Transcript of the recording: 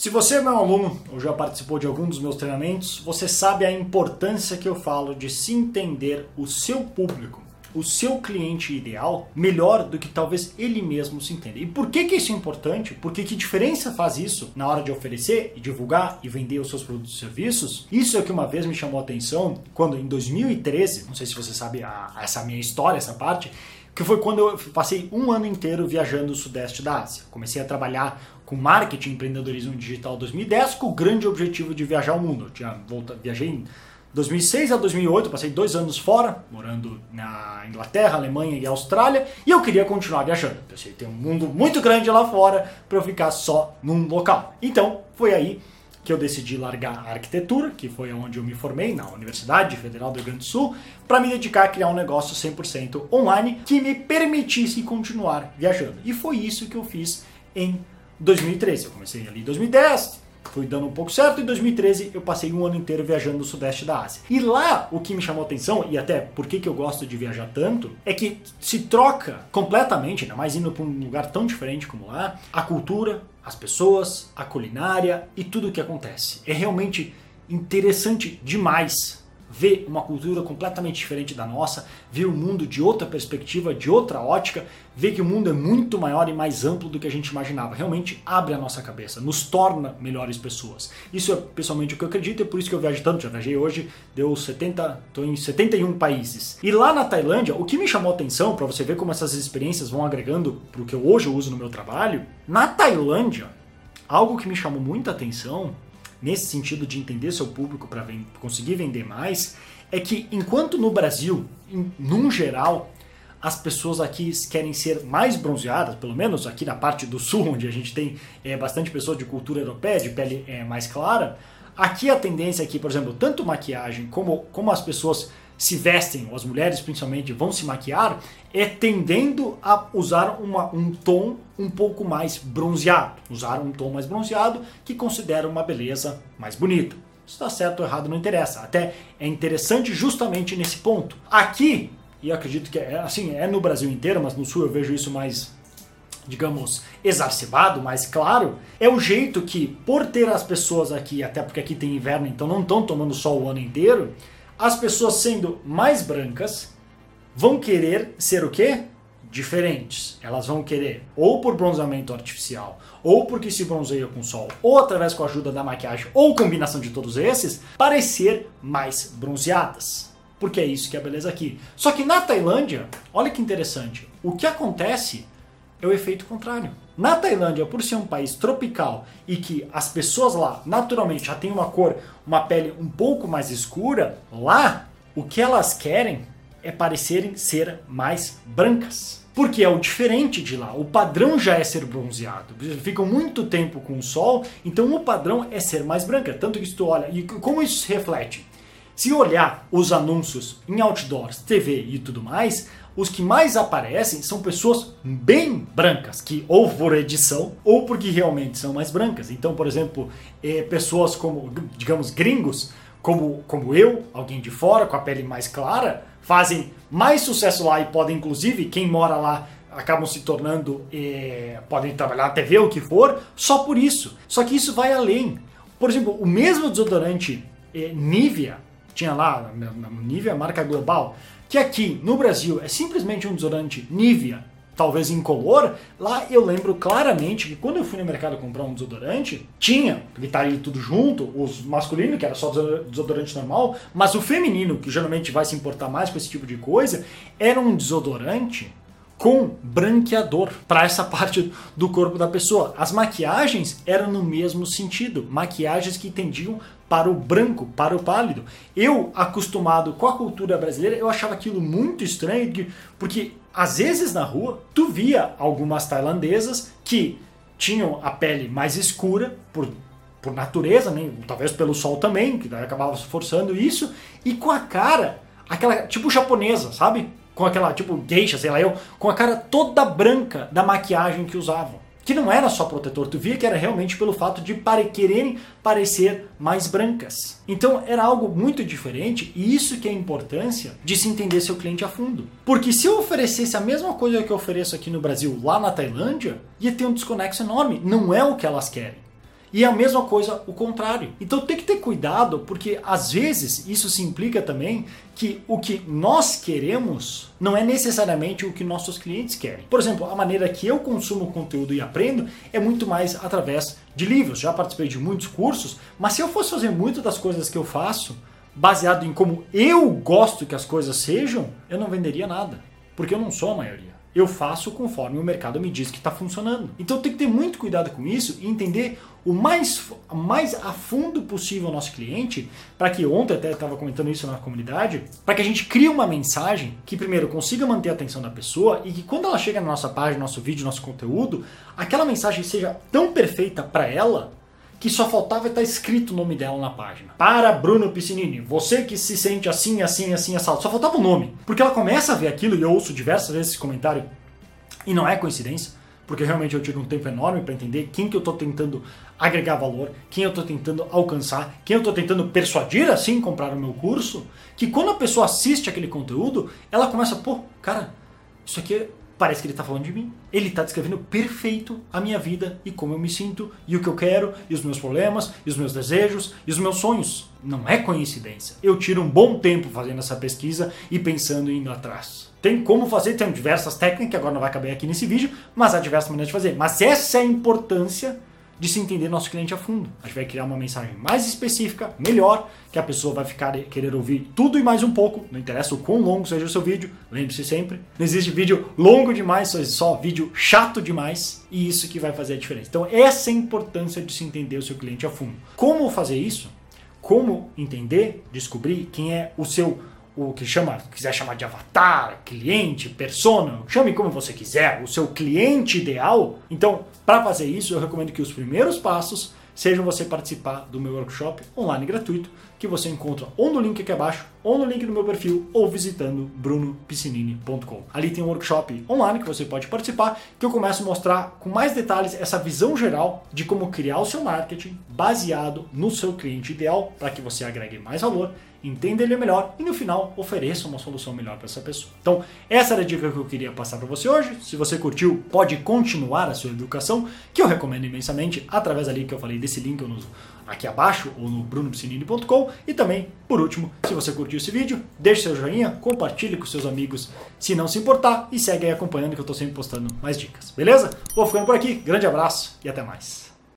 Se você é meu aluno ou já participou de algum dos meus treinamentos, você sabe a importância que eu falo de se entender o seu público, o seu cliente ideal, melhor do que talvez ele mesmo se entenda. E por que, que isso é importante? Porque que diferença faz isso na hora de oferecer e divulgar e vender os seus produtos e serviços? Isso é o que uma vez me chamou a atenção quando em 2013, não sei se você sabe a, essa minha história, essa parte, que foi quando eu passei um ano inteiro viajando o sudeste da Ásia. Comecei a trabalhar com marketing e empreendedorismo digital 2010 com o grande objetivo de viajar o mundo. Eu tinha volta, viajei em 2006 a 2008, passei dois anos fora, morando na Inglaterra, Alemanha e Austrália, e eu queria continuar viajando. Pensei, tem um mundo muito grande lá fora para eu ficar só num local. Então, foi aí que eu decidi largar a arquitetura, que foi onde eu me formei, na Universidade Federal do Rio Grande do Sul, para me dedicar a criar um negócio 100% online que me permitisse continuar viajando. E foi isso que eu fiz em 2013. Eu comecei ali em 2010, fui dando um pouco certo. Em 2013 eu passei um ano inteiro viajando no sudeste da Ásia. E lá o que me chamou atenção, e até por que eu gosto de viajar tanto, é que se troca completamente, ainda mais indo para um lugar tão diferente como lá, a cultura, as pessoas, a culinária e tudo o que acontece. É realmente interessante demais ver uma cultura completamente diferente da nossa, ver o mundo de outra perspectiva, de outra ótica, ver que o mundo é muito maior e mais amplo do que a gente imaginava. Realmente abre a nossa cabeça, nos torna melhores pessoas. Isso é pessoalmente o que eu acredito, é por isso que eu viajo tanto. Já viajei hoje, deu 70, estou em 71 países. E lá na Tailândia, o que me chamou a atenção, para você ver como essas experiências vão agregando para o que eu hoje uso no meu trabalho, na Tailândia, algo que me chamou muita atenção nesse sentido de entender seu público para conseguir vender mais, é que enquanto no Brasil, em, num geral, as pessoas aqui querem ser mais bronzeadas, pelo menos aqui na parte do sul, onde a gente tem é, bastante pessoas de cultura europeia, de pele é, mais clara, aqui a tendência aqui, por exemplo, tanto maquiagem como, como as pessoas se vestem, ou as mulheres principalmente vão se maquiar, é tendendo a usar uma, um tom um pouco mais bronzeado. Usar um tom mais bronzeado que considera uma beleza mais bonita. Se está certo ou errado não interessa. Até é interessante justamente nesse ponto. Aqui, e acredito que é assim, é no Brasil inteiro, mas no sul eu vejo isso mais digamos, exacerbado, mais claro, é o jeito que, por ter as pessoas aqui, até porque aqui tem inverno, então não estão tomando sol o ano inteiro, as pessoas sendo mais brancas vão querer ser o quê? Diferentes. Elas vão querer, ou por bronzeamento artificial, ou porque se bronzeia com sol, ou através com a ajuda da maquiagem, ou combinação de todos esses, parecer mais bronzeadas. Porque é isso que é a beleza aqui. Só que na Tailândia, olha que interessante, o que acontece é o efeito contrário. Na Tailândia, por ser um país tropical e que as pessoas lá naturalmente já têm uma cor, uma pele um pouco mais escura, lá o que elas querem é parecerem ser mais brancas. Porque é o diferente de lá. O padrão já é ser bronzeado. Ficam muito tempo com o sol, então o padrão é ser mais branca. Tanto que tu olha, e como isso se reflete? Se olhar os anúncios em outdoors, TV e tudo mais, os que mais aparecem são pessoas bem brancas, que ou por edição ou porque realmente são mais brancas. Então, por exemplo, é, pessoas como, digamos, gringos, como, como eu, alguém de fora, com a pele mais clara, fazem mais sucesso lá e podem, inclusive, quem mora lá acabam se tornando, é, podem trabalhar na TV, o que for, só por isso. Só que isso vai além. Por exemplo, o mesmo desodorante é, Nivea, tinha lá, na Nivea, marca global, que aqui no Brasil é simplesmente um desodorante Nivea, talvez incolor, lá eu lembro claramente que quando eu fui no mercado comprar um desodorante, tinha, porque tá ali tudo junto, os masculino, que era só desodorante normal, mas o feminino, que geralmente vai se importar mais com esse tipo de coisa, era um desodorante com branqueador para essa parte do corpo da pessoa. As maquiagens eram no mesmo sentido, maquiagens que tendiam para o branco, para o pálido. Eu, acostumado com a cultura brasileira, eu achava aquilo muito estranho, porque às vezes na rua tu via algumas tailandesas que tinham a pele mais escura por por natureza, né? talvez pelo sol também, que daí acabava forçando isso, e com a cara, aquela tipo japonesa, sabe? Com aquela tipo geisha, sei lá eu, com a cara toda branca da maquiagem que usavam que não era só protetor, tu via que era realmente pelo fato de pare quererem parecer mais brancas. Então era algo muito diferente e isso que é a importância de se entender seu cliente a fundo. Porque se eu oferecesse a mesma coisa que eu ofereço aqui no Brasil, lá na Tailândia, ia ter um desconexo enorme. Não é o que elas querem. E é a mesma coisa o contrário. Então tem que ter cuidado, porque às vezes isso se implica também que o que nós queremos não é necessariamente o que nossos clientes querem. Por exemplo, a maneira que eu consumo conteúdo e aprendo é muito mais através de livros. Já participei de muitos cursos, mas se eu fosse fazer muitas das coisas que eu faço baseado em como eu gosto que as coisas sejam, eu não venderia nada, porque eu não sou a maioria. Eu faço conforme o mercado me diz que está funcionando. Então tem que ter muito cuidado com isso e entender o mais, mais a fundo possível o nosso cliente, para que ontem até estava comentando isso na comunidade, para que a gente crie uma mensagem que primeiro consiga manter a atenção da pessoa e que quando ela chega na nossa página, nosso vídeo, nosso conteúdo, aquela mensagem seja tão perfeita para ela que só faltava estar escrito o nome dela na página. Para Bruno Piscinini, você que se sente assim, assim, assim, assado. Só faltava o nome. Porque ela começa a ver aquilo e eu ouço diversas vezes esse comentário e não é coincidência, porque realmente eu tive um tempo enorme para entender quem que eu estou tentando agregar valor, quem eu estou tentando alcançar, quem eu estou tentando persuadir assim comprar o meu curso, que quando a pessoa assiste aquele conteúdo, ela começa, pô, cara, isso aqui é parece que ele está falando de mim. Ele está descrevendo perfeito a minha vida e como eu me sinto, e o que eu quero, e os meus problemas, e os meus desejos, e os meus sonhos. Não é coincidência. Eu tiro um bom tempo fazendo essa pesquisa e pensando indo atrás. Tem como fazer, tem diversas técnicas, agora não vai caber aqui nesse vídeo, mas há diversas maneiras de fazer. Mas essa é a importância de se entender nosso cliente a fundo. A gente vai criar uma mensagem mais específica, melhor, que a pessoa vai ficar querer ouvir tudo e mais um pouco. Não interessa o quão longo seja o seu vídeo, lembre-se sempre, não existe vídeo longo demais, só, só vídeo chato demais, e isso que vai fazer a diferença. Então, essa é a importância de se entender o seu cliente a fundo. Como fazer isso? Como entender, descobrir quem é o seu o que chama, quiser chamar de avatar, cliente, persona, chame como você quiser, o seu cliente ideal. Então, para fazer isso, eu recomendo que os primeiros passos sejam você participar do meu workshop online gratuito, que você encontra ou no link aqui abaixo, ou no link do meu perfil, ou visitando brunopiscinini.com. Ali tem um workshop online que você pode participar, que eu começo a mostrar com mais detalhes essa visão geral de como criar o seu marketing baseado no seu cliente ideal, para que você agregue mais valor entenda ele melhor e no final ofereça uma solução melhor para essa pessoa. Então, essa era a dica que eu queria passar para você hoje. Se você curtiu, pode continuar a sua educação, que eu recomendo imensamente através ali que eu falei desse link no, aqui abaixo ou no brunopiscinini.com e também, por último, se você curtiu esse vídeo, deixe seu joinha, compartilhe com seus amigos se não se importar e segue aí acompanhando que eu estou sempre postando mais dicas. Beleza? Vou ficando por aqui. Grande abraço e até mais.